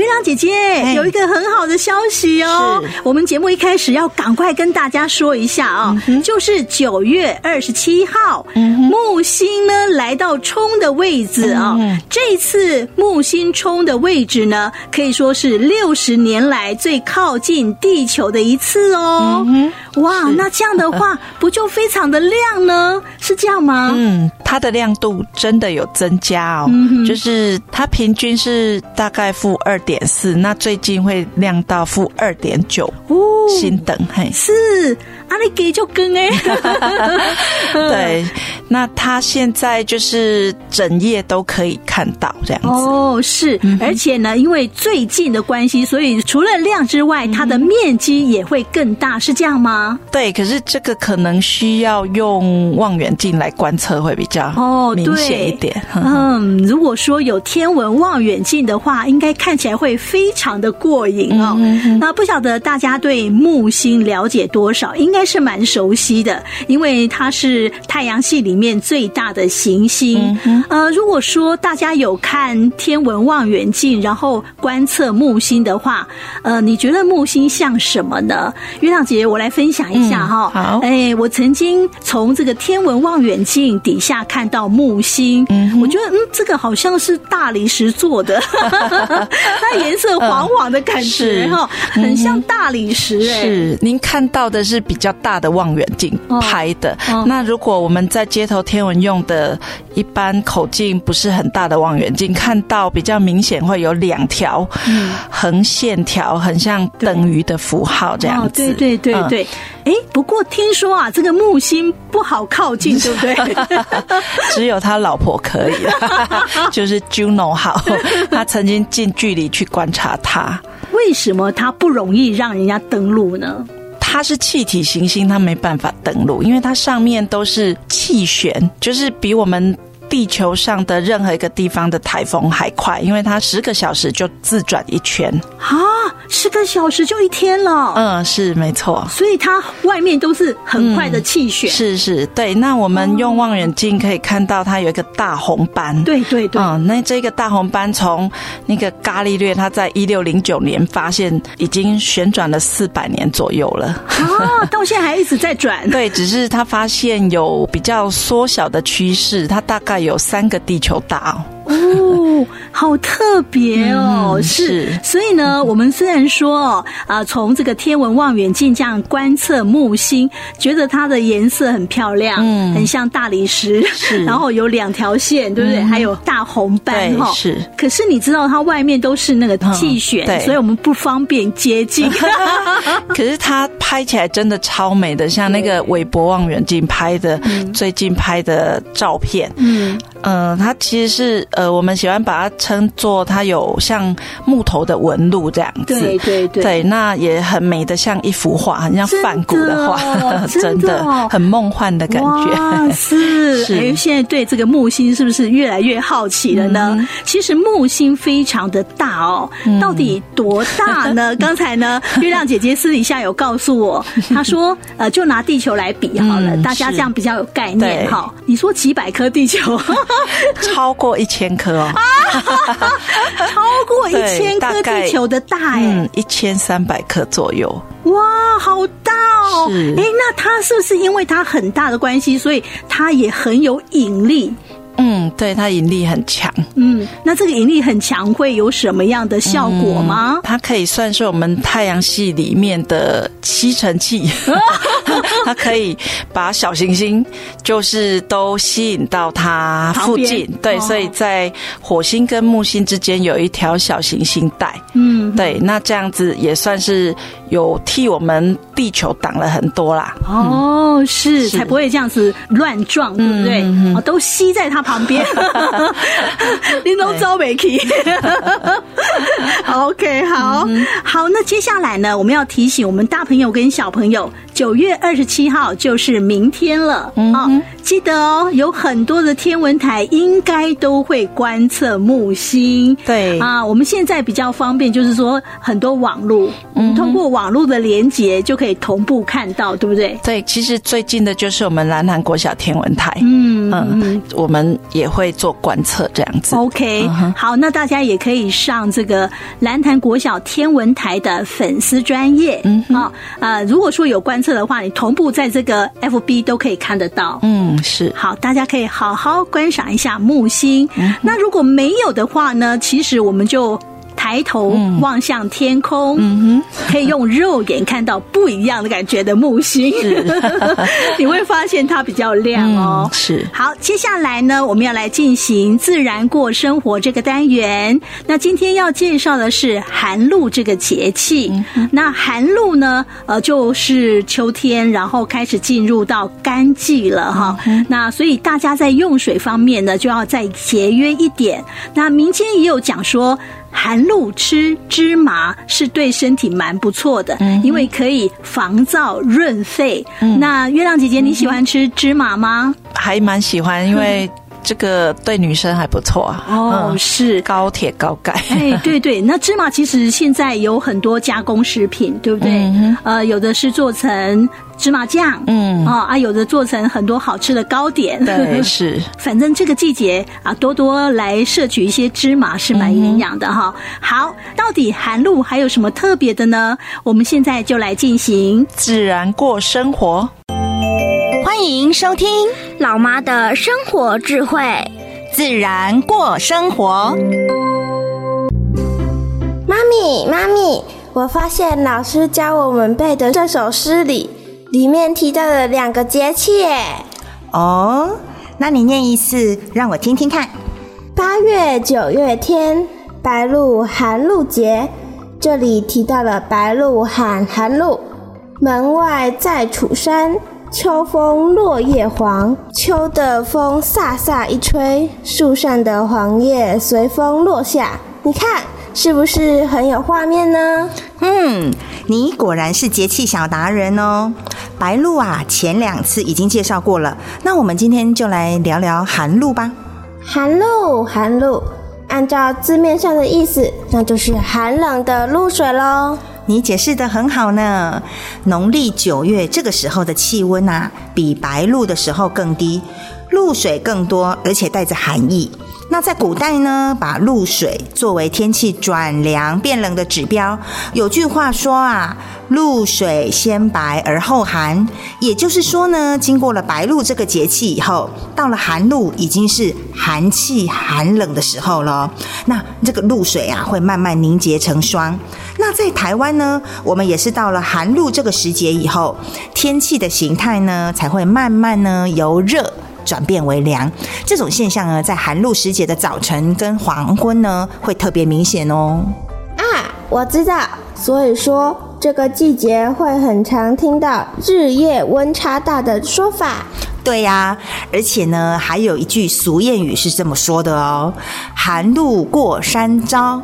月亮姐姐有一个很好的消息哦，我们节目一开始要赶快跟大家说一下啊、哦嗯，就是九月二十七号、嗯，木星呢来到冲的位置啊、哦。嗯，这次木星冲的位置呢，可以说是六十年来最靠近地球的一次哦。嗯、哇，那这样的话 不就非常的亮呢？是这样吗？嗯，它的亮度真的有增加哦，嗯、就是它平均是大概负二点。四，那最近会亮到负二点九哦，星等嘿是阿里给就跟哎，对，那他现在就是整夜都可以看到这样子哦，是、嗯，而且呢，因为最近的关系，所以除了亮之外，它的面积也会更大，是这样吗？对，可是这个可能需要用望远镜来观测会比较哦明显一点哦。嗯，如果说有天文望远镜的话，应该看起来。会非常的过瘾哦。嗯、那不晓得大家对木星了解多少？应该是蛮熟悉的，因为它是太阳系里面最大的行星。嗯、呃，如果说大家有看天文望远镜，然后观测木星的话，呃，你觉得木星像什么呢？月亮姐，我来分享一下哈、嗯。好，哎，我曾经从这个天文望远镜底下看到木星，嗯、我觉得嗯，这个好像是大理石做的。它颜色黄黄的感觉哈、嗯，很像大理石哎。是，您看到的是比较大的望远镜拍的、哦。那如果我们在街头天文用的，一般口径不是很大的望远镜，看到比较明显会有两条横线条，很像等于的符号这样子。对对对对对。哎、嗯，不过听说啊，这个木星不好靠近，对不对？只有他老婆可以了，就是 Juno 好，他曾经近距离去。去观察他，为什么它不容易让人家登陆呢？它是气体行星，它没办法登陆，因为它上面都是气旋，就是比我们。地球上的任何一个地方的台风还快，因为它十个小时就自转一圈啊！十个小时就一天了。嗯，是没错。所以它外面都是很快的气旋。嗯、是是，对。那我们用望远镜可以看到它有一个大红斑。对对对。嗯，那这个大红斑从那个伽利略他在一六零九年发现，已经旋转了四百年左右了。啊，到现在还一直在转。对，只是他发现有比较缩小的趋势，它大概。有三个地球大。哦，好特别哦、嗯！是，所以呢，我们虽然说啊，从这个天文望远镜这样观测木星，觉得它的颜色很漂亮，嗯，很像大理石，是，然后有两条线，对不对？嗯、还有大红斑哈，是。可是你知道它外面都是那个气旋、嗯，对，所以我们不方便接近。可是它拍起来真的超美的，像那个韦伯望远镜拍的、嗯，最近拍的照片，嗯嗯、呃，它其实是。呃，我们喜欢把它称作它有像木头的纹路这样子，对对对，对，那也很美的像一幅画，很像梵谷的画，真的，很梦幻的感觉。是，是。哎，现在对这个木星是不是越来越好奇了呢？嗯、其实木星非常的大哦，到底多大呢？刚、嗯、才呢，月亮姐姐私底下有告诉我，她说，呃，就拿地球来比好了，嗯、大家这样比较有概念哈。你说几百颗地球，超过一千。千颗哦，超过一千颗地球的大哎，嗯，一千三百颗左右，哇，好大哦！哎，那它是不是因为它很大的关系，所以它也很有引力？嗯，对，它引力很强。嗯，那这个引力很强会有什么样的效果吗？嗯，它可以算是我们太阳系里面的吸尘器。它可以把小行星就是都吸引到它附近，对，所以在火星跟木星之间有一条小行星带。嗯，对，那这样子也算是有替我们地球挡了很多啦。哦，是，才不会这样子乱撞，对不对？哦，都吸在它旁旁边，玲珑招美琪。OK，好、嗯、好，那接下来呢，我们要提醒我们大朋友跟小朋友，九月二十七号就是明天了、嗯、哦，记得哦，有很多的天文台应该都会观测木星。对。啊，我们现在比较方便，就是说很多网络，嗯，通过网络的连接就可以同步看到，对不对？对，其实最近的就是我们南韩国小天文台，嗯嗯，我们也会做观测这样子。OK，、嗯、好，那大家也可以上这个南韩国小天文台的粉丝专业，嗯啊如果说有观测的话，你同步在这个 FB 都可以看得到。嗯，是。好，大家可以好好观赏一下木星。嗯、那如果没有的话呢？其实我们就。抬头望向天空，嗯哼，可以用肉眼看到不一样的感觉的木星，你会发现它比较亮哦。嗯、是，好，接下来呢，我们要来进行自然过生活这个单元。那今天要介绍的是寒露这个节气。嗯、那寒露呢，呃，就是秋天，然后开始进入到干季了哈。嗯、那所以大家在用水方面呢，就要再节约一点。那民间也有讲说。寒露吃芝麻是对身体蛮不错的，嗯、因为可以防燥润肺。嗯、那月亮姐姐，你喜欢吃芝麻吗？还蛮喜欢，因为这个对女生还不错啊。哦，嗯、是高铁高钙。哎，对对，那芝麻其实现在有很多加工食品，对不对？嗯、呃，有的是做成。芝麻酱，嗯啊啊，有的做成很多好吃的糕点，对，是。反正这个季节啊，多多来摄取一些芝麻是蛮营养的哈。嗯、好，到底寒露还有什么特别的呢？我们现在就来进行自然过生活。欢迎收听老妈的生活智慧，自然过生活。妈咪，妈咪，我发现老师教我们背的这首诗里。里面提到了两个节气，耶，哦，那你念一次，让我听听看。八月九月天，白露寒露节。这里提到了白露喊寒露。门外在楚山，秋风落叶黄。秋的风飒飒一吹，树上的黄叶随风落下。你看。是不是很有画面呢？嗯，你果然是节气小达人哦。白露啊，前两次已经介绍过了，那我们今天就来聊聊寒露吧。寒露，寒露，按照字面上的意思，那就是寒冷的露水喽。你解释得很好呢。农历九月这个时候的气温啊，比白露的时候更低，露水更多，而且带着寒意。那在古代呢，把露水作为天气转凉变冷的指标。有句话说啊，“露水先白而后寒”，也就是说呢，经过了白露这个节气以后，到了寒露已经是寒气寒冷的时候了。那这个露水啊，会慢慢凝结成霜。那在台湾呢，我们也是到了寒露这个时节以后，天气的形态呢，才会慢慢呢由热。转变为凉，这种现象呢，在寒露时节的早晨跟黄昏呢，会特别明显哦。啊，我知道，所以说这个季节会很常听到日夜温差大的说法。对呀，而且呢，还有一句俗谚语是这么说的哦：“寒露过山朝，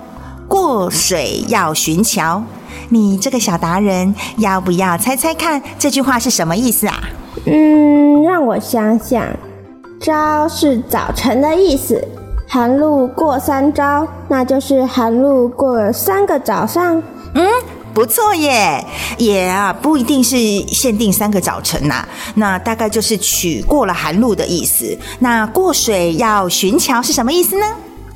过水要寻桥。”你这个小达人，要不要猜猜看这句话是什么意思啊？嗯，让我想想。朝是早晨的意思，寒露过三朝，那就是寒露过了三个早上。嗯，不错耶，也啊不一定是限定三个早晨呐、啊，那大概就是取过了寒露的意思。那过水要寻桥是什么意思呢？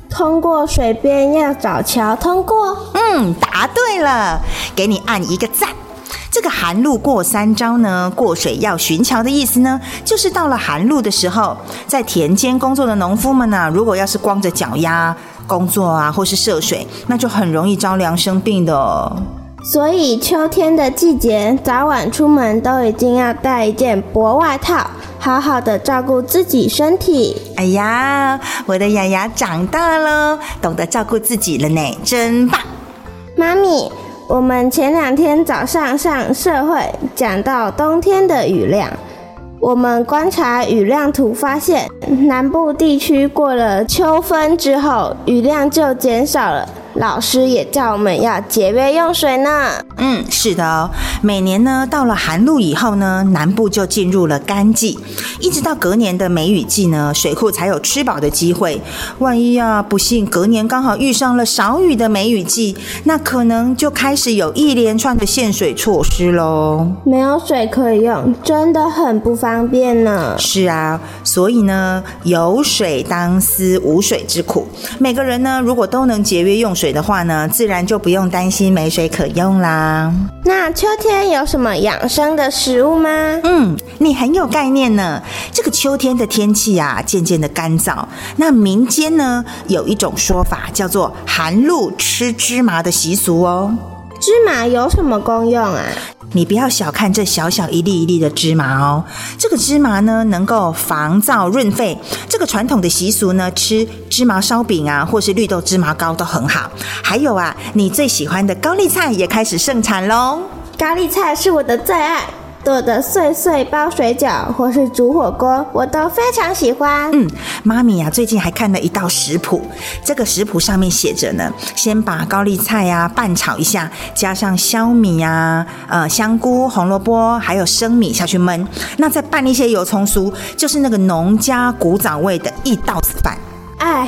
通过水边要找桥通过。嗯，答对了，给你按一个赞。这个寒露过三朝呢，过水要寻桥的意思呢，就是到了寒露的时候，在田间工作的农夫们呢、啊，如果要是光着脚丫工作啊，或是涉水，那就很容易着凉生病的、哦。所以秋天的季节，早晚出门都一定要带一件薄外套，好好的照顾自己身体。哎呀，我的雅雅长大了，懂得照顾自己了呢，真棒！妈咪。我们前两天早上上社会讲到冬天的雨量，我们观察雨量图发现，南部地区过了秋分之后，雨量就减少了。老师也叫我们要节约用水呢。嗯，是的哦。每年呢，到了寒露以后呢，南部就进入了干季，一直到隔年的梅雨季呢，水库才有吃饱的机会。万一啊，不幸隔年刚好遇上了少雨的梅雨季，那可能就开始有一连串的限水措施喽。没有水可以用，真的很不方便呢。是啊，所以呢，有水当思无水之苦。每个人呢，如果都能节约用水。水的话呢，自然就不用担心没水可用啦。那秋天有什么养生的食物吗？嗯，你很有概念呢。这个秋天的天气啊，渐渐的干燥。那民间呢，有一种说法叫做寒露吃芝麻的习俗哦。芝麻有什么功用啊？你不要小看这小小一粒一粒的芝麻哦，这个芝麻呢，能够防燥润肺。这个传统的习俗呢，吃芝麻烧饼啊，或是绿豆芝麻糕都很好。还有啊，你最喜欢的高丽菜也开始盛产喽。高丽菜是我的最爱。剁的碎碎包水饺或是煮火锅，我都非常喜欢。嗯，妈咪呀，最近还看了一道食谱，这个食谱上面写着呢，先把高丽菜呀拌炒一下，加上小米呀、呃香菇、红萝卜还有生米下去焖，那再拌一些油葱酥，就是那个农家古早味的一道子饭。哎，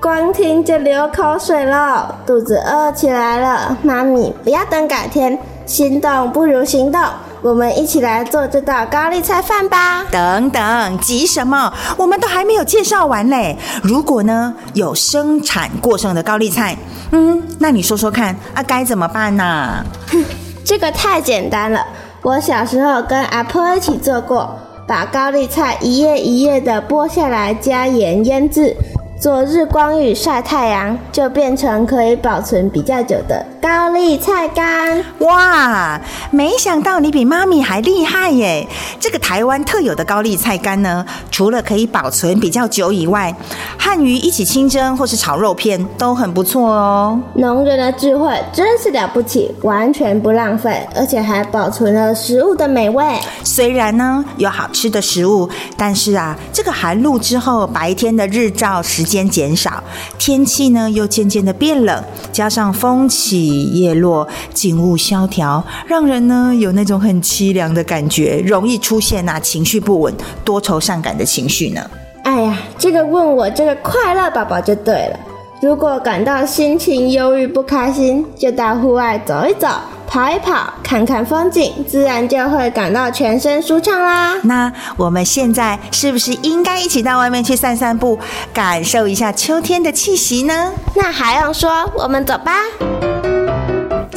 光听就流口水了，肚子饿起来了。妈咪，不要等改天，心动不如行动。我们一起来做这道高丽菜饭吧！等等，急什么？我们都还没有介绍完嘞。如果呢，有生产过剩的高丽菜，嗯，那你说说看啊，该怎么办呢？哼，这个太简单了。我小时候跟阿婆一起做过，把高丽菜一叶一叶的剥下来，加盐腌制。做日光浴晒太阳，就变成可以保存比较久的高丽菜干。哇，没想到你比妈咪还厉害耶！这个台湾特有的高丽菜干呢，除了可以保存比较久以外，和鱼一起清蒸或是炒肉片都很不错哦。农人的智慧真是了不起，完全不浪费，而且还保存了食物的美味。虽然呢有好吃的食物，但是啊，这个寒露之后，白天的日照时间间减少，天气呢又渐渐的变冷，加上风起叶落，景物萧条，让人呢有那种很凄凉的感觉，容易出现那、啊、情绪不稳、多愁善感的情绪呢。哎呀，这个问我这个快乐宝宝就对了。如果感到心情忧郁不开心，就到户外走一走。跑一跑，看看风景，自然就会感到全身舒畅啦。那我们现在是不是应该一起到外面去散散步，感受一下秋天的气息呢？那还用说，我们走吧。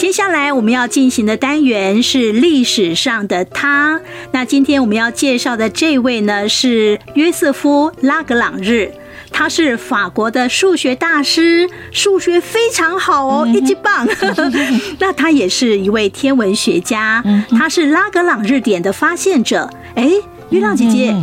接下来我们要进行的单元是历史上的他。那今天我们要介绍的这位呢，是约瑟夫·拉格朗日。他是法国的数学大师，数学非常好哦，一级棒。那他也是一位天文学家，他是拉格朗日点的发现者。哎，月亮姐姐，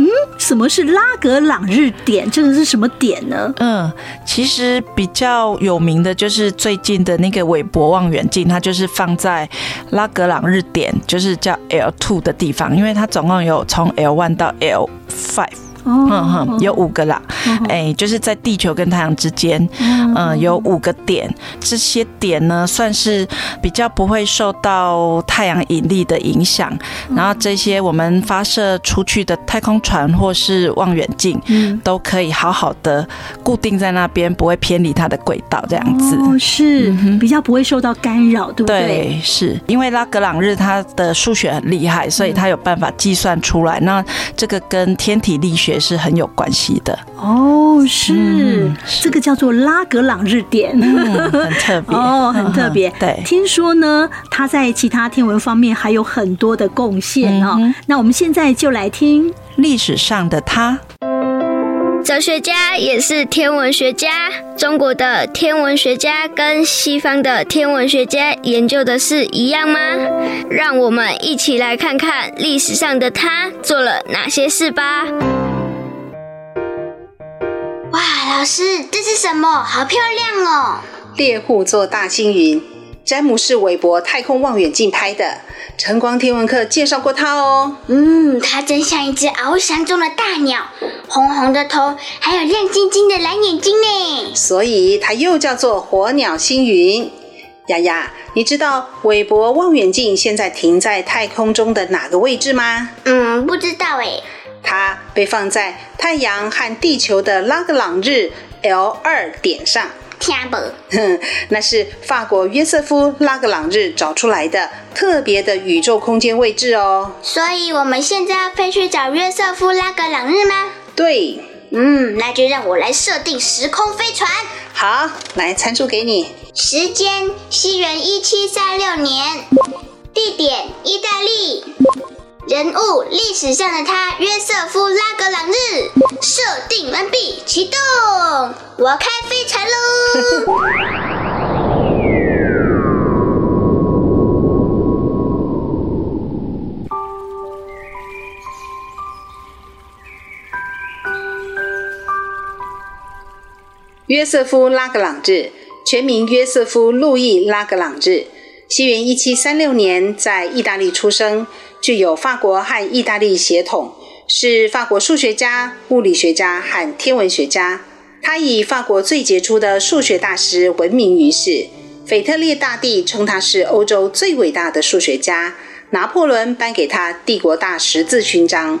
嗯，什么是拉格朗日点？这个是什么点呢？嗯，其实比较有名的就是最近的那个韦伯望远镜，它就是放在拉格朗日点，就是叫 L two 的地方，因为它总共有从 L one 到 L five。嗯哼，有五个啦，哎，就是在地球跟太阳之间，嗯，有五个点，这些点呢算是比较不会受到太阳引力的影响，然后这些我们发射出去的太空船或是望远镜，都可以好好的固定在那边，不会偏离它的轨道，这样子。哦，是比较不会受到干扰，对不对？对，是。因为拉格朗日他的数学很厉害，所以他有办法计算出来。那这个跟天体力学。也是很有关系的哦，是，嗯、这个叫做拉格朗日点，嗯、很特别 哦，很特别。对，听说呢，他在其他天文方面还有很多的贡献哦。嗯、那我们现在就来听历史上的他。哲学家也是天文学家。中国的天文学家跟西方的天文学家研究的是一样吗？让我们一起来看看历史上的他做了哪些事吧。老师，这是什么？好漂亮哦！猎户座大星云詹姆士·韦伯太空望远镜拍的。晨光天文课介绍过它哦。嗯，它真像一只翱翔中的大鸟，红红的头，还有亮晶晶的蓝眼睛呢。所以它又叫做火鸟星云。丫丫，你知道韦伯望远镜现在停在太空中的哪个位置吗？嗯，不知道诶。它被放在太阳和地球的拉格朗日 L 二点上。听不？哼，那是法国约瑟夫拉格朗日找出来的特别的宇宙空间位置哦。所以我们现在要飞去找约瑟夫拉格朗日吗？对。嗯，那就让我来设定时空飞船。好，来参数给你。时间：西元一七三六年。地点：意大利。人物：历史上的他，约瑟夫·拉格朗日。设定完毕，启动，我要开飞船喽！约瑟夫·拉格朗日，全名约瑟夫·路易·拉格朗日，西元一七三六年在意大利出生。具有法国和意大利血统，是法国数学家、物理学家和天文学家。他以法国最杰出的数学大师闻名于世。腓特烈大帝称他是欧洲最伟大的数学家。拿破仑颁给他帝国大十字勋章。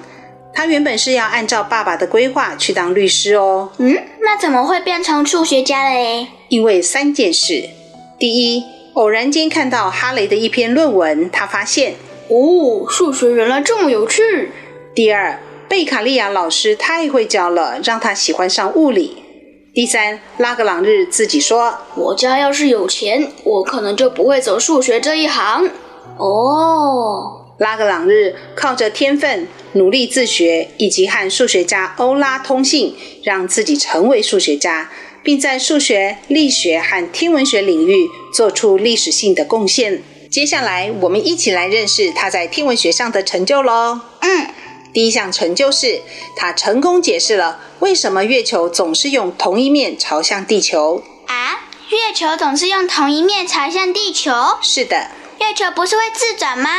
他原本是要按照爸爸的规划去当律师哦。嗯，那怎么会变成数学家了诶？因为三件事：第一，偶然间看到哈雷的一篇论文，他发现。哦，数学原来这么有趣。第二，贝卡利亚老师太会教了，让他喜欢上物理。第三，拉格朗日自己说：“我家要是有钱，我可能就不会走数学这一行。”哦，拉格朗日靠着天分、努力自学，以及和数学家欧拉通信，让自己成为数学家，并在数学、力学和天文学领域做出历史性的贡献。接下来，我们一起来认识他在天文学上的成就喽。嗯，第一项成就是他成功解释了为什么月球总是用同一面朝向地球。啊，月球总是用同一面朝向地球？是的。月球不是会自转吗？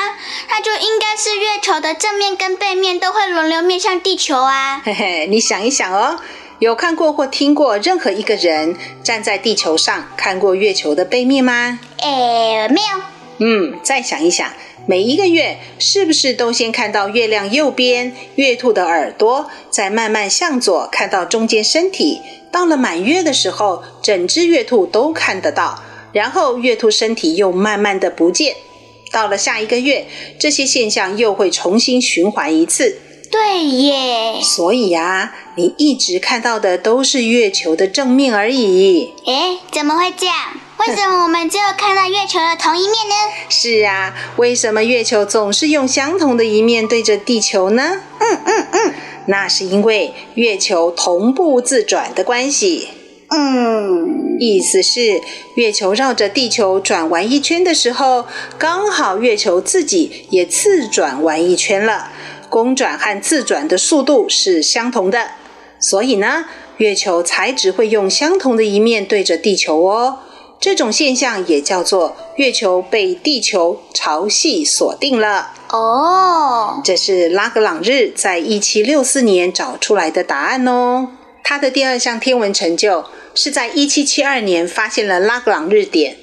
那就应该是月球的正面跟背面都会轮流面向地球啊。嘿嘿，你想一想哦，有看过或听过任何一个人站在地球上看过月球的背面吗？诶，没有。嗯，再想一想，每一个月是不是都先看到月亮右边月兔的耳朵，再慢慢向左看到中间身体，到了满月的时候，整只月兔都看得到，然后月兔身体又慢慢的不见，到了下一个月，这些现象又会重新循环一次。对耶，所以呀，你一直看到的都是月球的正面而已。诶，怎么会这样？为什么我们只有看到月球的同一面呢？是啊，为什么月球总是用相同的一面对着地球呢？嗯嗯嗯，那是因为月球同步自转的关系。嗯，意思是月球绕着地球转完一圈的时候，刚好月球自己也自转完一圈了，公转和自转的速度是相同的，所以呢，月球才只会用相同的一面对着地球哦。这种现象也叫做月球被地球潮汐锁定了。哦，这是拉格朗日在一七六四年找出来的答案哦。他的第二项天文成就是在一七七二年发现了拉格朗日点，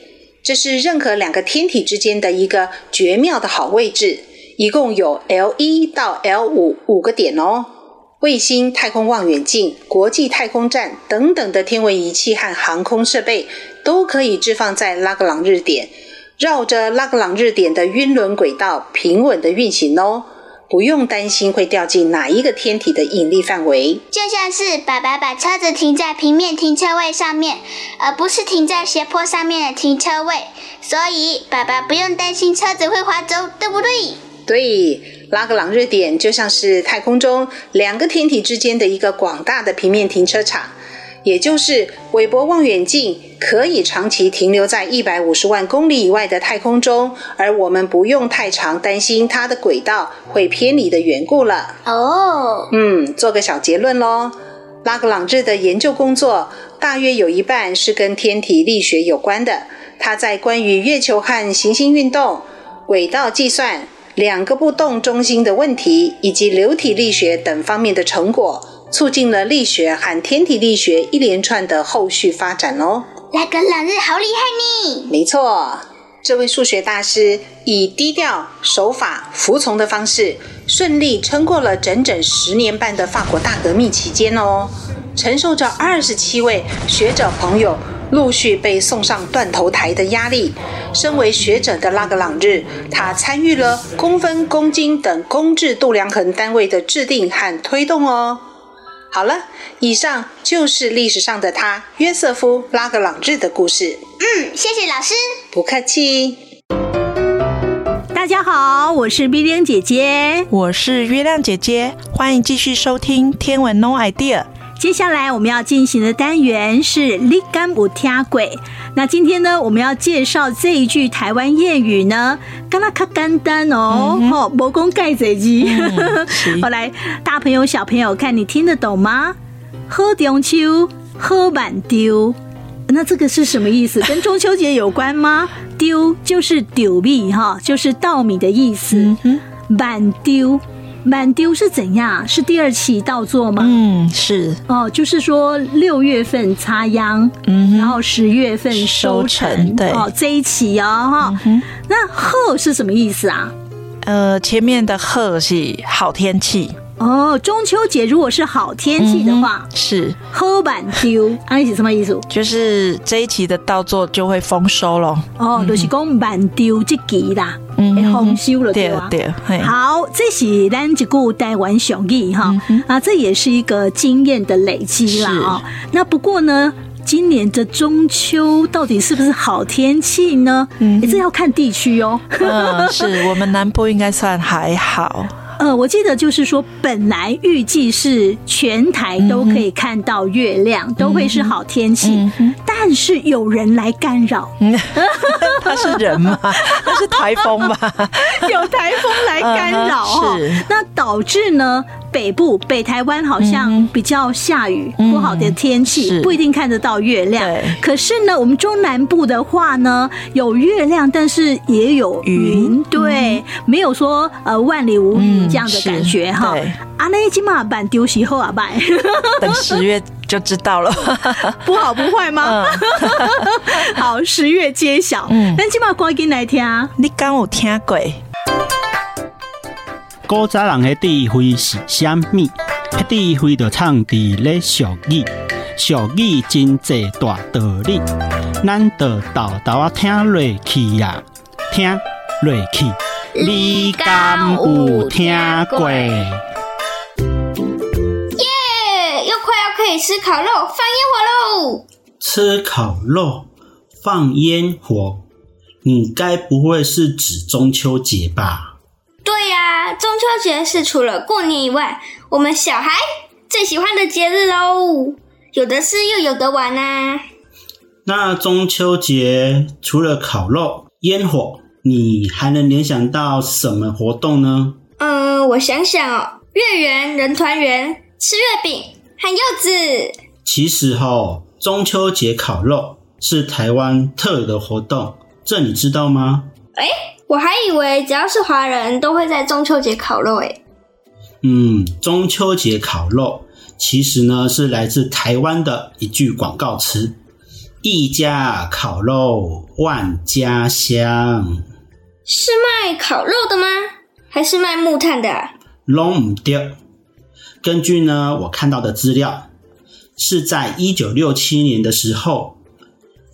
这是任何两个天体之间的一个绝妙的好位置，一共有 L 一到 L 五五个点哦。卫星、太空望远镜、国际太空站等等的天文仪器和航空设备。都可以置放在拉格朗日点，绕着拉格朗日点的晕轮轨道平稳的运行哦，不用担心会掉进哪一个天体的引力范围。就像是爸爸把车子停在平面停车位上面，而不是停在斜坡上面的停车位，所以爸爸不用担心车子会滑走，对不对？对，拉格朗日点就像是太空中两个天体之间的一个广大的平面停车场。也就是韦伯望远镜可以长期停留在一百五十万公里以外的太空中，而我们不用太常担心它的轨道会偏离的缘故了。哦，嗯，做个小结论喽。拉格朗日的研究工作大约有一半是跟天体力学有关的，他在关于月球和行星运动、轨道计算、两个不动中心的问题以及流体力学等方面的成果，促进了力学和天体力学一连串的后续发展哦。拉格朗日好厉害呢！没错，这位数学大师以低调、守法、服从的方式，顺利撑过了整整十年半的法国大革命期间哦，承受着二十七位学者朋友陆续被送上断头台的压力。身为学者的拉格朗日，他参与了公分、公斤等公制度量衡单位的制定和推动哦。好了，以上就是历史上的他约瑟夫·拉格朗日的故事。嗯，谢谢老师。不客气。大家好，我是冰冰姐姐，我是月亮姐姐，欢迎继续收听《天文 No Idea》。接下来我们要进行的单元是“你敢有听鬼”。那今天呢，我们要介绍这一句台湾谚语呢，刚刚较简单哦，吼、嗯，无讲介济字。后来大朋友小朋友，看你听得懂吗？喝中秋，喝满丢。那这个是什么意思？跟中秋节有关吗？丢就是丢米哈，就是稻米的意思。满丢。满丢是怎样？是第二期稻作吗？嗯，是哦，就是说六月份插秧，嗯，然后十月份收成，对哦，这一期哦哈。嗯、那贺是什么意思啊？呃，前面的贺是好天气。哦，中秋节如果是好天气的话，嗯、是喝板丢，啊，是什么意思？就是这一期的稻作就会丰收了。哦，就是讲板丢这期啦，嗯，丰收了对吧？对对。好，这是咱一句台湾俗语哈，啊，这也是一个经验的累积啦啊。那不过呢，今年的中秋到底是不是好天气呢？嗯，这要看地区哦。嗯，是 我们南部应该算还好。呃，我记得就是说，本来预计是全台都可以看到月亮，嗯、都会是好天气，嗯、但是有人来干扰。他是人吗？他是台风吗？有台风来干扰哈，嗯、是那导致呢？北部北台湾好像比较下雨，嗯、不好的天气，不一定看得到月亮。可是呢，我们中南部的话呢，有月亮，但是也有云。云对，嗯、没有说呃万里无云这样的感觉哈。啊，那今嘛办丢席后啊拜，等十月就知道了，不好不坏吗？嗯、好，十月揭晓。嗯，那今嘛赶紧来听，你敢有听过？古早人的智慧是虾米？迄智慧就藏伫咧俗语，俗语真济大道理，咱就豆豆啊听落去呀，听落去。你敢有听过？耶！又快要可以吃烤肉、放烟火喽！吃烤肉、放烟火，你该不会是指中秋节吧？对呀、啊，中秋节是除了过年以外，我们小孩最喜欢的节日喽，有的吃又有的玩啊。那中秋节除了烤肉、烟火，你还能联想到什么活动呢？嗯，我想想哦，月圆人团圆，吃月饼和柚子。其实哈，中秋节烤肉是台湾特有的活动，这你知道吗？诶我还以为只要是华人都会在中秋节烤肉诶。嗯，中秋节烤肉其实呢是来自台湾的一句广告词：“一家烤肉万家香。”是卖烤肉的吗？还是卖木炭的？拢唔对。根据呢我看到的资料，是在一九六七年的时候，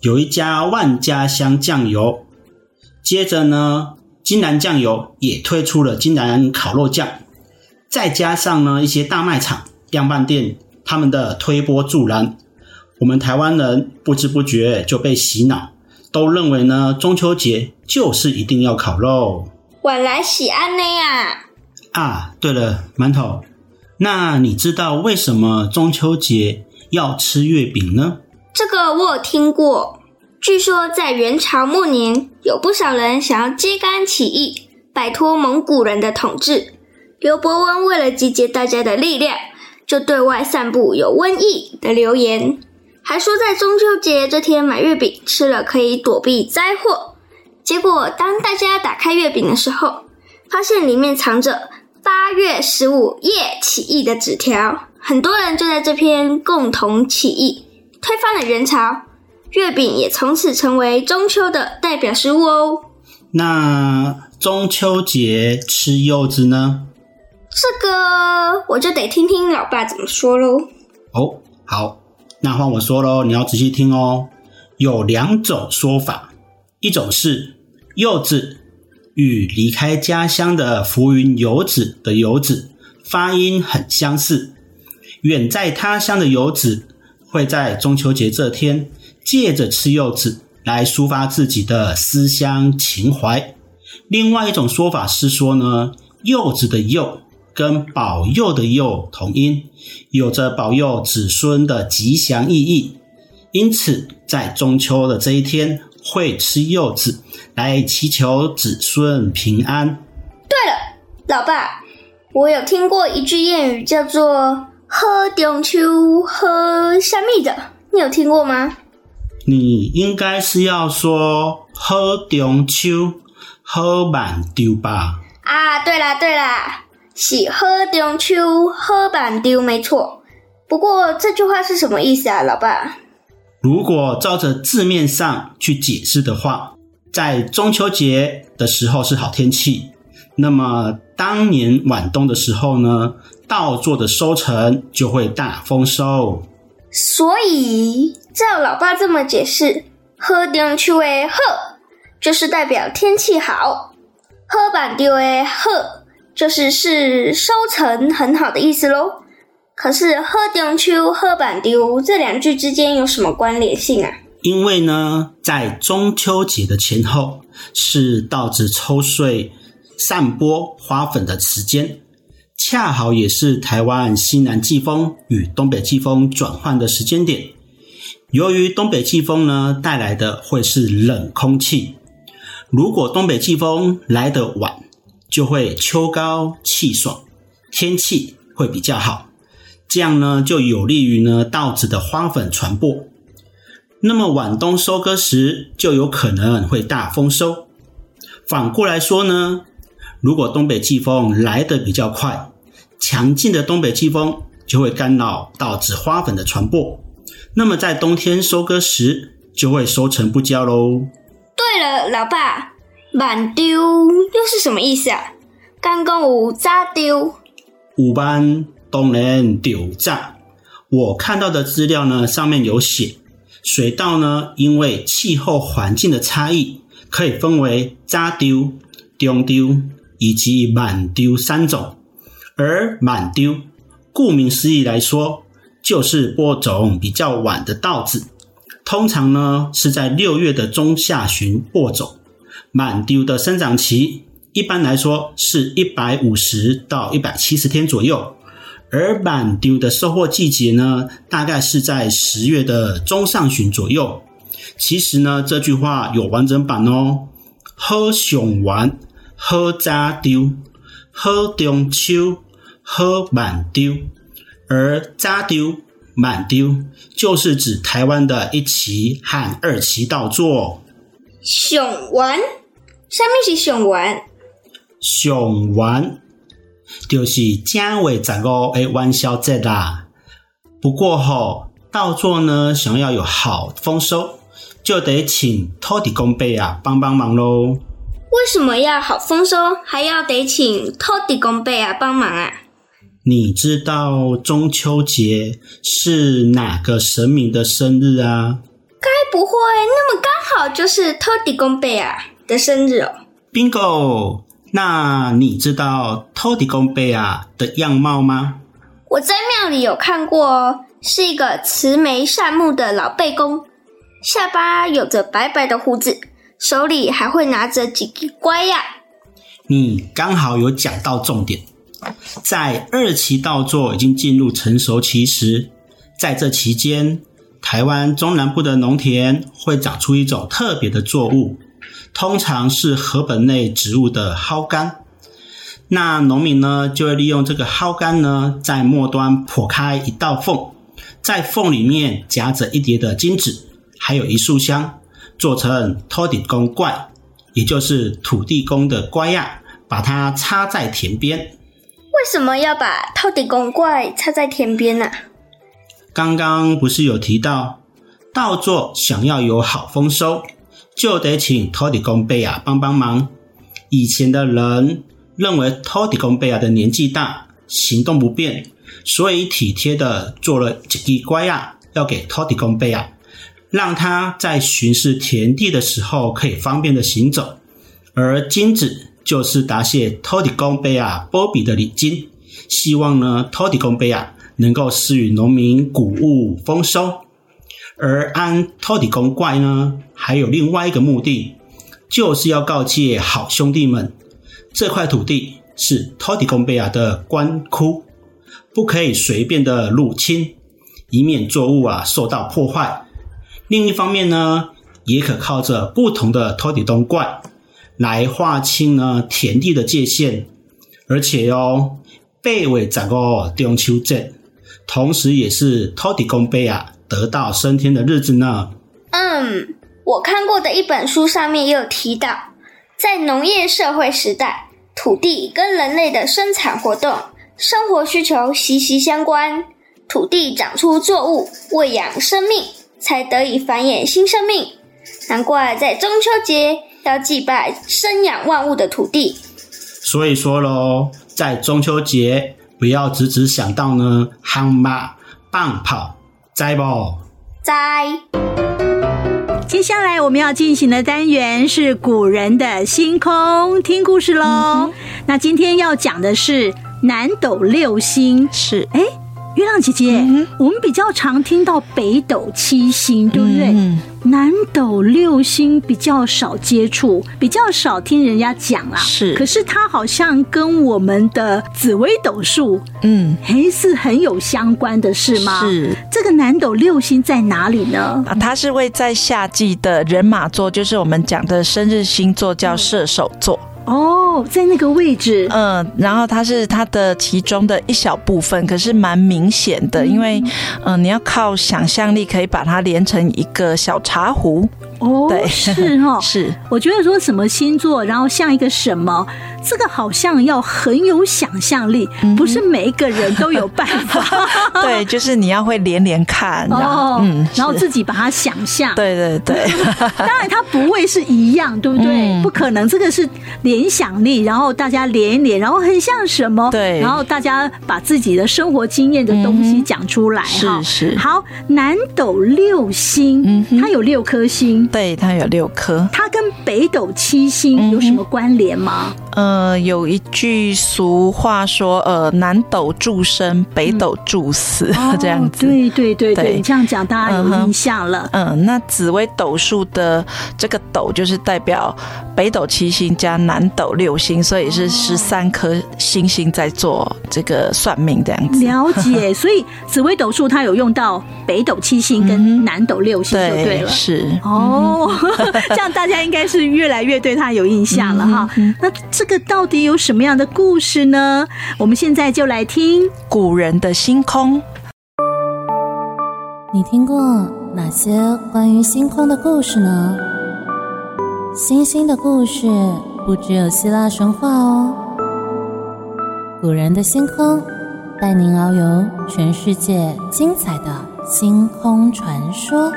有一家万家香酱油。接着呢，金兰酱油也推出了金兰烤肉酱，再加上呢一些大卖场、量贩店他们的推波助澜，我们台湾人不知不觉就被洗脑，都认为呢中秋节就是一定要烤肉。晚来喜安呢呀！啊，对了，馒头，那你知道为什么中秋节要吃月饼呢？这个我有听过。据说在元朝末年，有不少人想要揭竿起义，摆脱蒙古人的统治。刘伯温为了集结大家的力量，就对外散布有瘟疫的流言，还说在中秋节这天买月饼吃了可以躲避灾祸。结果当大家打开月饼的时候，发现里面藏着八月十五夜起义的纸条，很多人就在这篇共同起义，推翻了元朝，月饼也从此成为中秋的代表食物哦。那中秋节吃柚子呢？这个我就得听听老爸怎么说喽。哦，好。那换我说喽，你要仔细听哦。有两种说法，一种是柚子与离开家乡的浮云游子的游子发音很相似，远在他乡的游子会在中秋节这天借着吃柚子来抒发自己的思乡情怀。另外一种说法是说呢，柚子的柚。跟保佑的佑同音，有着保佑子孙的吉祥意义，因此在中秋的这一天会吃柚子来祈求子孙平安。对了，老爸，我有听过一句谚语叫做“喝中秋喝虾米”的，你有听过吗？你应该是要说“喝中秋喝满丢”吧？啊，对啦对啦。是好中秋，喝板丢，没错。不过这句话是什么意思啊，老爸？如果照着字面上去解释的话，在中秋节的时候是好天气，那么当年晚冬的时候呢，稻作的收成就会大丰收。所以照老爸这么解释，喝中秋的喝就是代表天气好，喝板丢的好。就是是收成很好的意思喽。可是“喝中秋”“喝板丢”这两句之间有什么关联性啊？因为呢，在中秋节的前后是稻子抽穗、散播花粉的时间，恰好也是台湾西南季风与东北季风转换的时间点。由于东北季风呢带来的会是冷空气，如果东北季风来得晚，就会秋高气爽，天气会比较好，这样呢就有利于呢稻子的花粉传播。那么晚冬收割时就有可能会大丰收。反过来说呢，如果东北季风来得比较快，强劲的东北季风就会干扰稻子花粉的传播，那么在冬天收割时就会收成不佳喽。对了，老爸。慢丢又是什么意思啊？刚刚有早丢，五班当然丢早。我看到的资料呢，上面有写，水稻呢，因为气候环境的差异，可以分为早丢、中丢以及慢丢三种。而慢丢，顾名思义来说，就是播种比较晚的稻子，通常呢是在六月的中下旬播种。满丢的生长期一般来说是一百五十到一百七十天左右，而满丢的收获季节呢，大概是在十月的中上旬左右。其实呢，这句话有完整版哦：好上完，好早丢，喝中秋，喝满丢。而早丢、满丢就是指台湾的一期和二期稻作。上完。什么是上元？上元就是正月十五的元宵节啦。不过吼，稻作呢，想要有好丰收，就得请土地公伯啊帮帮忙喽。为什么要好丰收，还要得请土地公伯啊帮忙啊？你知道中秋节是哪个神明的生日啊？该不会那么刚好就是土地公伯啊？的生日哦，Bingo！那你知道土地公贝啊的样貌吗？我在庙里有看过，是一个慈眉善目的老背公，下巴有着白白的胡子，手里还会拿着几支拐呀。你刚好有讲到重点，在二期稻作已经进入成熟期时，在这期间，台湾中南部的农田会长出一种特别的作物。通常是禾本类植物的蒿干，那农民呢就会利用这个蒿干呢，在末端破开一道缝，在缝里面夹着一叠的金纸，还有一束香，做成托底公怪，也就是土地公的乖样，把它插在田边。为什么要把托底公怪插在田边呢？刚刚不是有提到，稻作想要有好丰收，就得请托底公贝亚帮帮忙。以前的人认为托底公贝亚的年纪大，行动不便，所以体贴的做了一只乖呀，要给托底公贝亚，让他在巡视田地的时候可以方便的行走。而金子就是答谢托底公贝亚波比的礼金，希望呢托底公贝亚。能够施予农民谷物丰收，而安托底公怪呢，还有另外一个目的，就是要告诫好兄弟们，这块土地是托底公贝亚的官窟，不可以随便的入侵，以免作物啊受到破坏。另一方面呢，也可靠着不同的托底公怪来划清呢田地的界限，而且哟、哦，八月十五中秋节。同时，也是托底公伯啊得道升天的日子呢。嗯，我看过的一本书上面也有提到，在农业社会时代，土地跟人类的生产活动、生活需求息息相关。土地长出作物，喂养生命，才得以繁衍新生命。难怪在中秋节要祭拜生养万物的土地。所以说喽，在中秋节。不要只只想到呢，夯马棒炮，在不？在。接下来我们要进行的单元是古人的星空，听故事喽。嗯、那今天要讲的是南斗六星，是哎。月亮姐姐，嗯、我们比较常听到北斗七星，对不对？嗯、南斗六星比较少接触，比较少听人家讲啦。是，可是它好像跟我们的紫微斗数，嗯，还是很有相关的，是吗？是。这个南斗六星在哪里呢？啊，它是位在夏季的人马座，就是我们讲的生日星座，叫射手座。嗯哦，在那个位置，嗯，然后它是它的其中的一小部分，可是蛮明显的，因为，嗯，你要靠想象力可以把它连成一个小茶壶。哦，对，是哦，是。我觉得说什么星座，然后像一个什么，这个好像要很有想象力，不是每一个人都有办法。对，就是你要会连连看，然后嗯，然后自己把它想象。对对对，当然它不会是一样，对不对？不可能，这个是联想力，然后大家连一连，然后很像什么？对，然后大家把自己的生活经验的东西讲出来。是是。好，南斗六星，嗯，它有六颗星。对，它有六颗。它跟北斗七星有什么关联吗？呃，有一句俗话说，呃，南斗助生，北斗助死，嗯、这样子。对对对对，你这样讲大家有印象了。嗯，嗯，那紫微斗数的这个斗就是代表北斗七星加南斗六星，所以是十三颗星星在做这个算命这样子。了解，所以紫微斗数它有用到北斗七星跟南斗六星就对了。对，是哦，这样大家应该是越来越对它有印象了哈。那。这个到底有什么样的故事呢？我们现在就来听古人的星空。你听过哪些关于星空的故事呢？星星的故事不只有希腊神话哦。古人的星空，带您遨游全世界精彩的星空传说。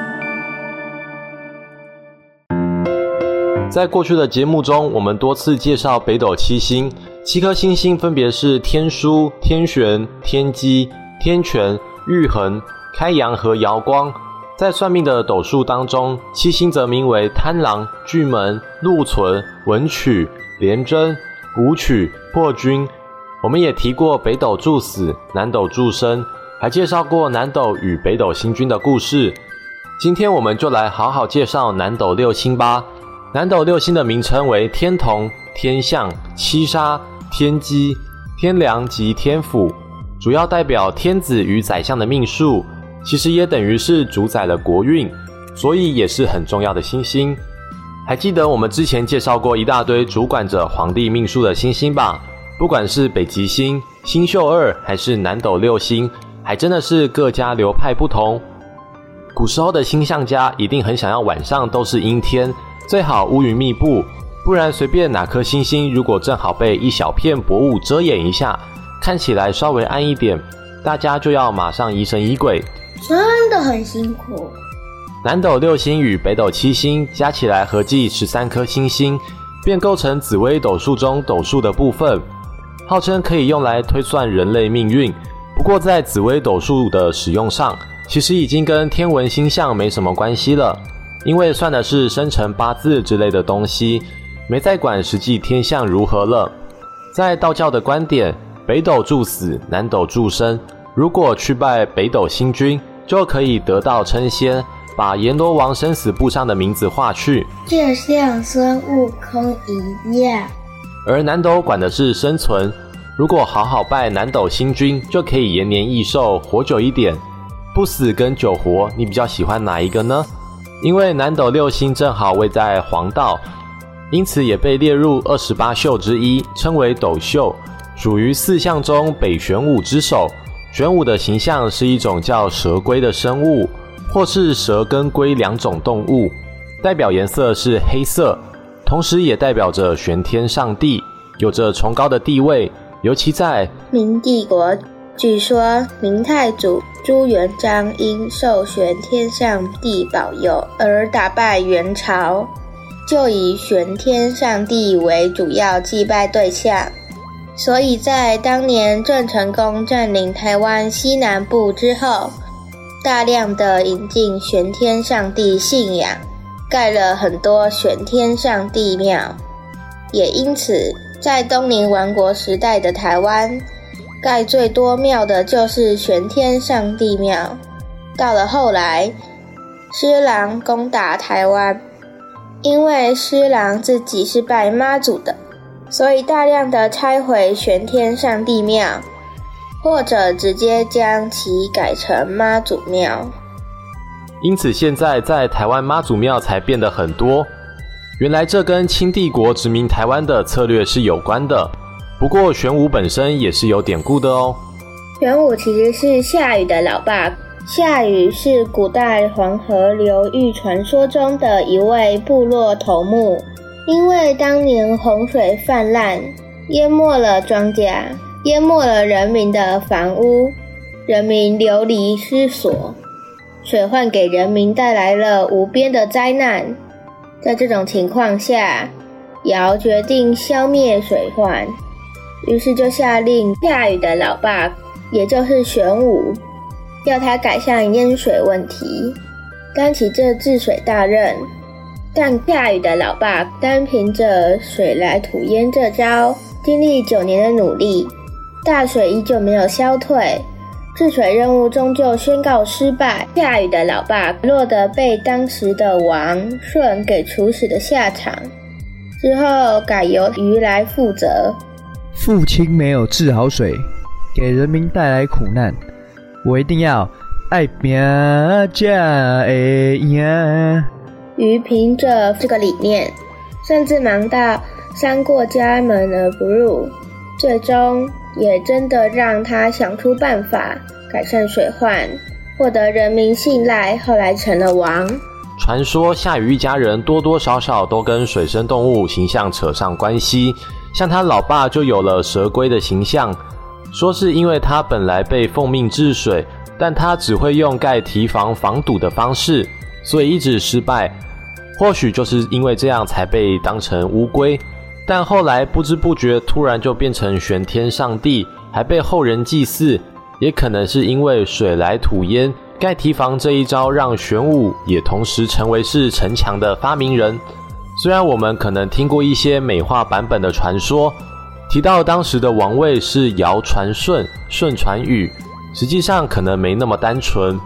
在过去的节目中，我们多次介绍北斗七星，七颗星星分别是天枢、天璇、天机、天权、玉衡、开阳和瑶光。在算命的斗数当中，七星则名为贪狼、巨门、禄存、文曲、廉贞、武曲、破军。我们也提过北斗助死，南斗助生，还介绍过南斗与北斗星君的故事。今天我们就来好好介绍南斗六星吧。南斗六星的名称为天同、天相、七杀、天机、天梁及天府，主要代表天子与宰相的命数，其实也等于是主宰了国运，所以也是很重要的星星。还记得我们之前介绍过一大堆主管着皇帝命数的星星吧？不管是北极星、星宿二，还是南斗六星，还真的是各家流派不同。古时候的星象家一定很想要晚上都是阴天，最好乌云密布，不然随便哪颗星星如果正好被一小片薄雾遮掩一下，看起来稍微暗一点，大家就要马上疑神疑鬼，真的很辛苦。南斗六星与北斗七星加起来合计十三颗星星，便构成紫微斗数中斗数的部分，号称可以用来推算人类命运。不过在紫微斗数的使用上，其实已经跟天文星象没什么关系了，因为算的是生辰八字之类的东西，没再管实际天象如何了。在道教的观点，北斗助死，南斗助生。如果去拜北斗星君，就可以得道成仙，把阎罗王生死簿上的名字划去，就像孙悟空一样。而南斗管的是生存，如果好好拜南斗星君，就可以延年益寿，活久一点。不死跟久活，你比较喜欢哪一个呢？因为南斗六星正好位在黄道，因此也被列入二十八宿之一，称为斗宿，属于四象中北玄武之首。玄武的形象是一种叫蛇龟的生物，或是蛇跟龟两种动物，代表颜色是黑色，同时也代表着玄天上帝，有着崇高的地位，尤其在明帝国。据说明太祖朱元璋因受玄天上帝保佑而打败元朝，就以玄天上帝为主要祭拜对象，所以在当年郑成功占领台湾西南部之后，大量的引进玄天上帝信仰，盖了很多玄天上帝庙，也因此在东宁王国时代的台湾。盖最多庙的就是玄天上帝庙。到了后来，施琅攻打台湾，因为施琅自己是拜妈祖的，所以大量的拆毁玄天上帝庙，或者直接将其改成妈祖庙。因此，现在在台湾妈祖庙才变得很多。原来这跟清帝国殖民台湾的策略是有关的。不过玄武本身也是有典故的哦。玄武其实是夏禹的老爸，夏禹是古代黄河流域传说中的一位部落头目。因为当年洪水泛滥，淹没了庄稼，淹没了人民的房屋，人民流离失所，水患给人民带来了无边的灾难。在这种情况下，尧决定消灭水患。于是就下令下雨的老爸，也就是玄武，要他改善淹水问题，担起这治水大任。但夏禹的老爸单凭着水来土淹这招，经历九年的努力，大水依旧没有消退，治水任务终究宣告失败。夏禹的老爸落得被当时的王舜给处死的下场，之后改由禹来负责。父亲没有治好水，给人民带来苦难，我一定要爱拼才会赢。禹凭着这个理念，甚至忙到三过家门而不入，最终也真的让他想出办法改善水患，获得人民信赖，后来成了王。传说夏禹一家人多多少少都跟水生动物形象扯上关系。像他老爸就有了蛇龟的形象，说是因为他本来被奉命治水，但他只会用盖堤防防堵的方式，所以一直失败。或许就是因为这样才被当成乌龟，但后来不知不觉突然就变成玄天上帝，还被后人祭祀。也可能是因为水来土淹，盖堤防这一招让玄武也同时成为是城墙的发明人。虽然我们可能听过一些美化版本的传说，提到当时的王位是尧传舜，舜传禹，实际上可能没那么单纯。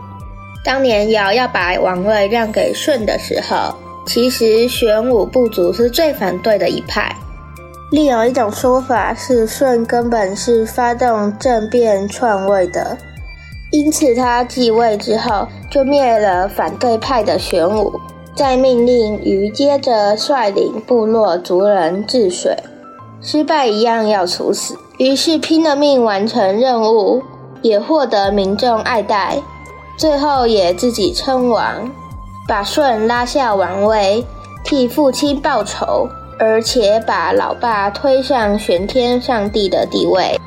当年尧要把王位让给舜的时候，其实玄武部族是最反对的一派。另有一种说法是，舜根本是发动政变篡位的，因此他继位之后就灭了反对派的玄武。再命令禹接着率领部落族人治水，失败一样要处死。于是拼了命完成任务，也获得民众爱戴，最后也自己称王，把舜拉下王位，替父亲报仇，而且把老爸推上玄天上帝的地位。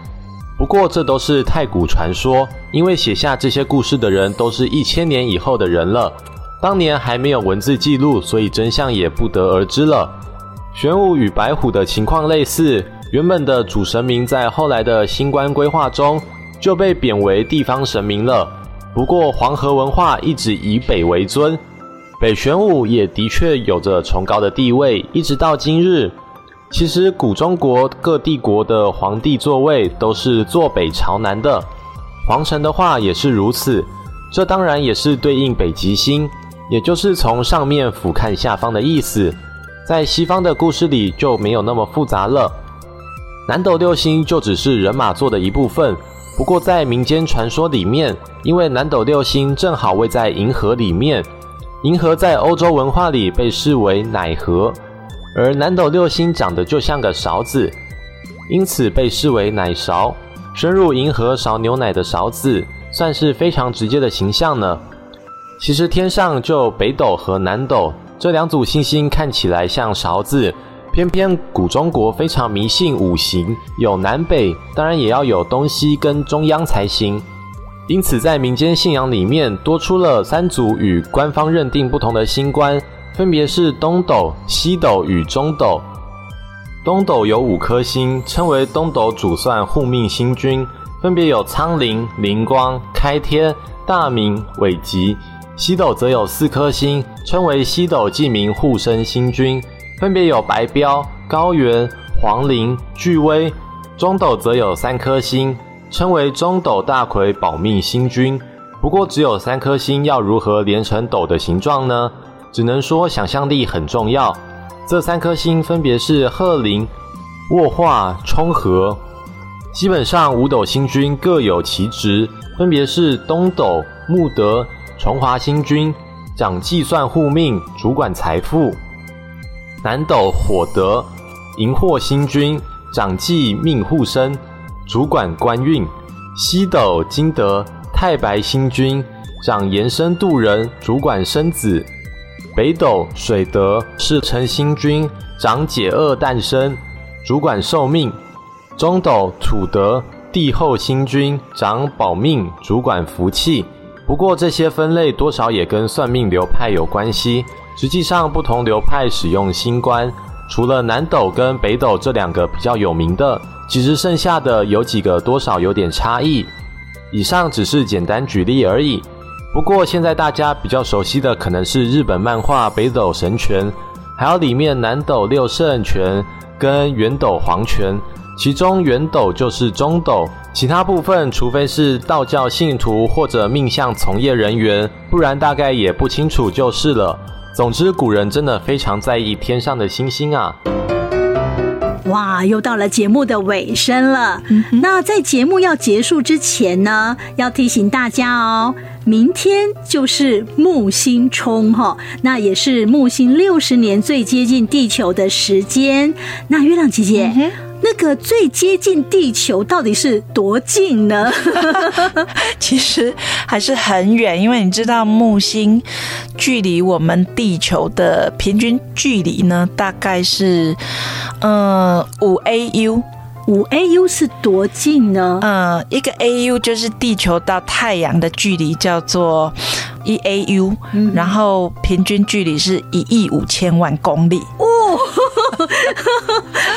不过这都是太古传说，因为写下这些故事的人都是一千年以后的人了，当年还没有文字记录，所以真相也不得而知了。玄武与白虎的情况类似，原本的主神明在后来的星官规划中就被贬为地方神明了。不过黄河文化一直以北为尊，北玄武也的确有着崇高的地位，一直到今日。其实古中国各帝国的皇帝座位都是坐北朝南的，皇城的话也是如此。这当然也是对应北极星，也就是从上面俯瞰下方的意思。在西方的故事里就没有那么复杂了。南斗六星就只是人马座的一部分。不过在民间传说里面，因为南斗六星正好位在银河里面，银河在欧洲文化里被视为奶河，而南斗六星长得就像个勺子，因此被视为奶勺。深入银河勺牛奶的勺子，算是非常直接的形象呢。其实天上就北斗和南斗。这两组星星看起来像勺子，偏偏古中国非常迷信五行，有南北，当然也要有东西跟中央才行。因此，在民间信仰里面多出了三组与官方认定不同的星官，分别是东斗、西斗与中斗。东斗有五颗星，称为东斗主算护命星君，分别有苍灵、灵光、开天、大明、伟极。西斗则有四颗星，称为西斗记名护身星君，分别有白标、高原、黄灵、巨威。中斗则有三颗星，称为中斗大魁保命星君。不过只有三颗星，要如何连成斗的形状呢？只能说想象力很重要。这三颗星分别是鹤灵、卧化、冲和。基本上五斗星君各有其职，分别是东斗木德。崇华星君掌计算护命，主管财富；南斗火德荧惑星君掌计命护身，主管官运；西斗金德太白星君掌延生度人，主管生子；北斗水德世辰星君掌解厄诞生，主管寿命；中斗土德帝后星君掌保命，主管福气。不过这些分类多少也跟算命流派有关系。实际上，不同流派使用星官，除了南斗跟北斗这两个比较有名的，其实剩下的有几个多少有点差异。以上只是简单举例而已。不过现在大家比较熟悉的可能是日本漫画《北斗神拳》，还有里面南斗六圣拳跟圆斗黄拳。其中圆斗就是中斗，其他部分除非是道教信徒或者命相从业人员，不然大概也不清楚就是了。总之，古人真的非常在意天上的星星啊！哇，又到了节目的尾声了。那在节目要结束之前呢，要提醒大家哦，明天就是木星冲哈，那也是木星六十年最接近地球的时间。那月亮姐姐。嗯那个最接近地球到底是多近呢？其实还是很远，因为你知道木星距离我们地球的平均距离呢，大概是嗯五 AU。五 AU 是多近呢？嗯，一个 AU 就是地球到太阳的距离，叫做一 AU，嗯，然后平均距离是一亿五千万公里。哦，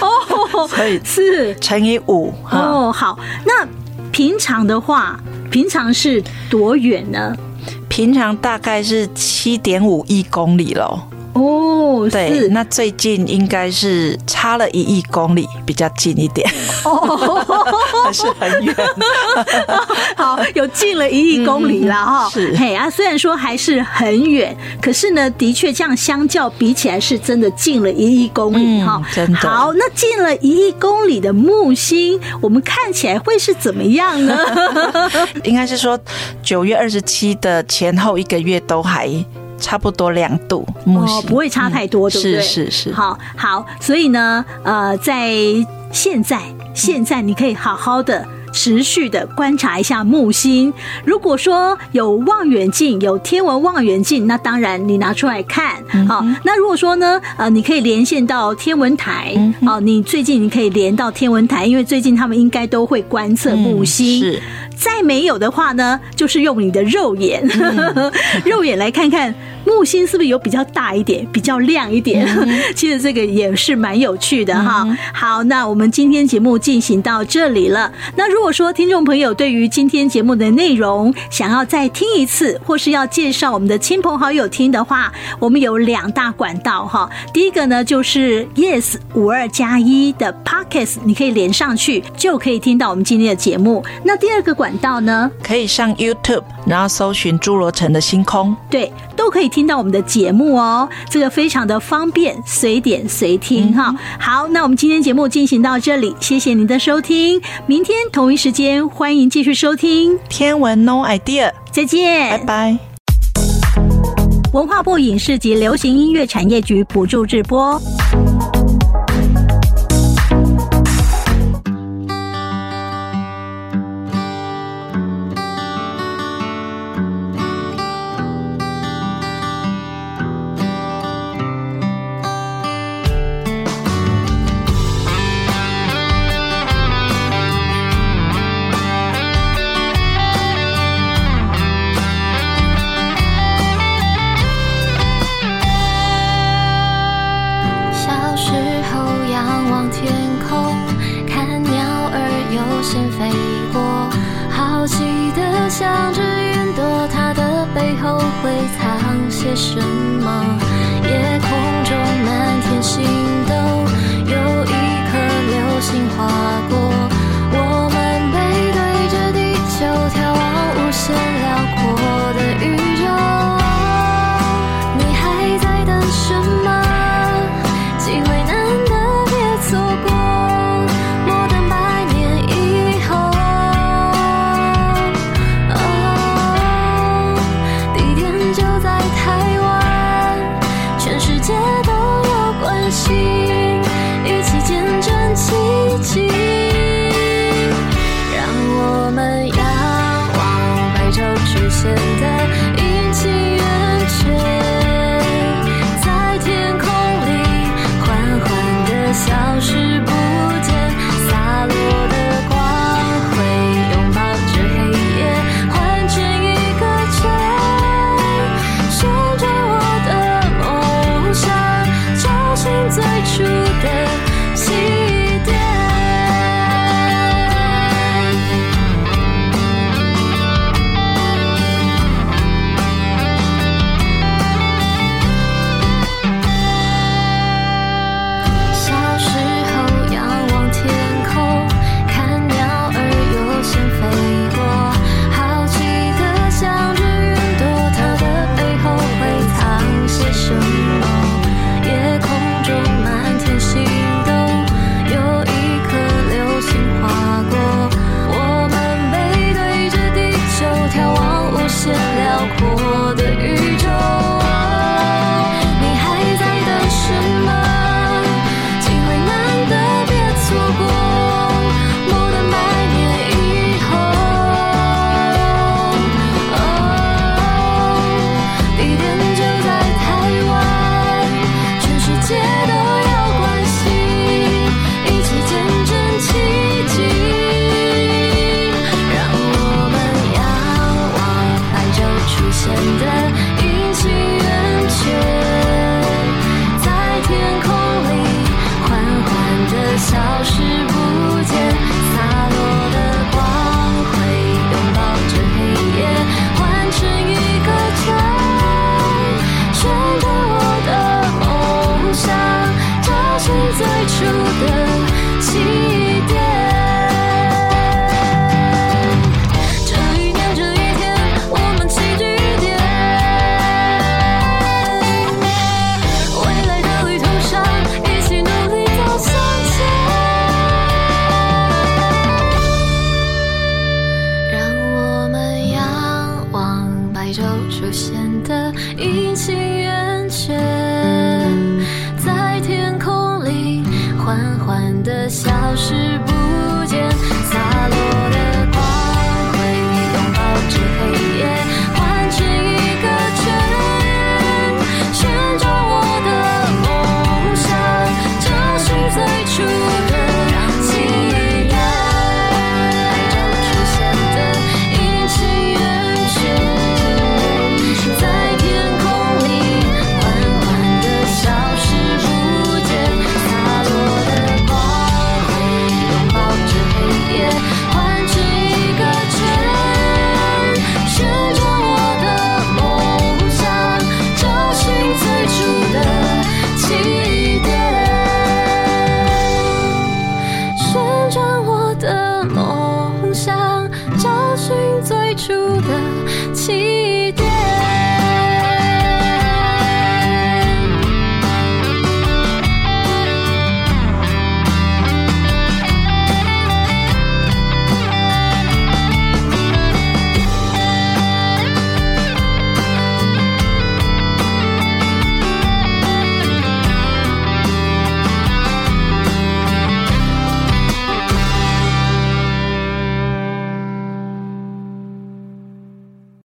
哦，可以是乘以五。哦，好，那平常的话，平常是多远呢？平常大概是七点五亿公里喽。哦，对，是那最近应该是差了一亿公里，比较近一点。哦，还是很远。好，有近了一亿公里了哈、嗯。是，嘿啊，虽然说还是很远，可是呢，的确这样相较比起来，是真的近了一亿公里哈、嗯。真的。好，那近了一亿公里的木星，我们看起来会是怎么样呢？应该是说九月二十七的前后一个月都还。差不多两度，哦，不会差太多，嗯、对不对？是是是，好，好，所以呢，呃，在现在，现在你可以好好的持续的观察一下木星。如果说有望远镜，有天文望远镜，那当然你拿出来看。好，那如果说呢，呃，你可以连线到天文台。哦，你最近你可以连到天文台，因为最近他们应该都会观测木星。是。再没有的话呢，就是用你的肉眼，肉眼来看看木星是不是有比较大一点、比较亮一点。嗯、其实这个也是蛮有趣的哈。嗯、好，那我们今天节目进行到这里了。那如果说听众朋友对于今天节目的内容想要再听一次，或是要介绍我们的亲朋好友听的话，我们有两大管道哈。第一个呢就是 Yes 五二加一的 Podcast，你可以连上去就可以听到我们今天的节目。那第二个管管道呢，可以上 YouTube，然后搜寻侏罗城的星空，对，都可以听到我们的节目哦。这个非常的方便，随点随听哈。嗯、好，那我们今天节目进行到这里，谢谢您的收听。明天同一时间，欢迎继续收听天文 No Idea，再见，拜拜。文化部影视及流行音乐产业局补助直播。你的像只云朵它的背后会藏些什么？夜空中满天星斗有一颗流星划过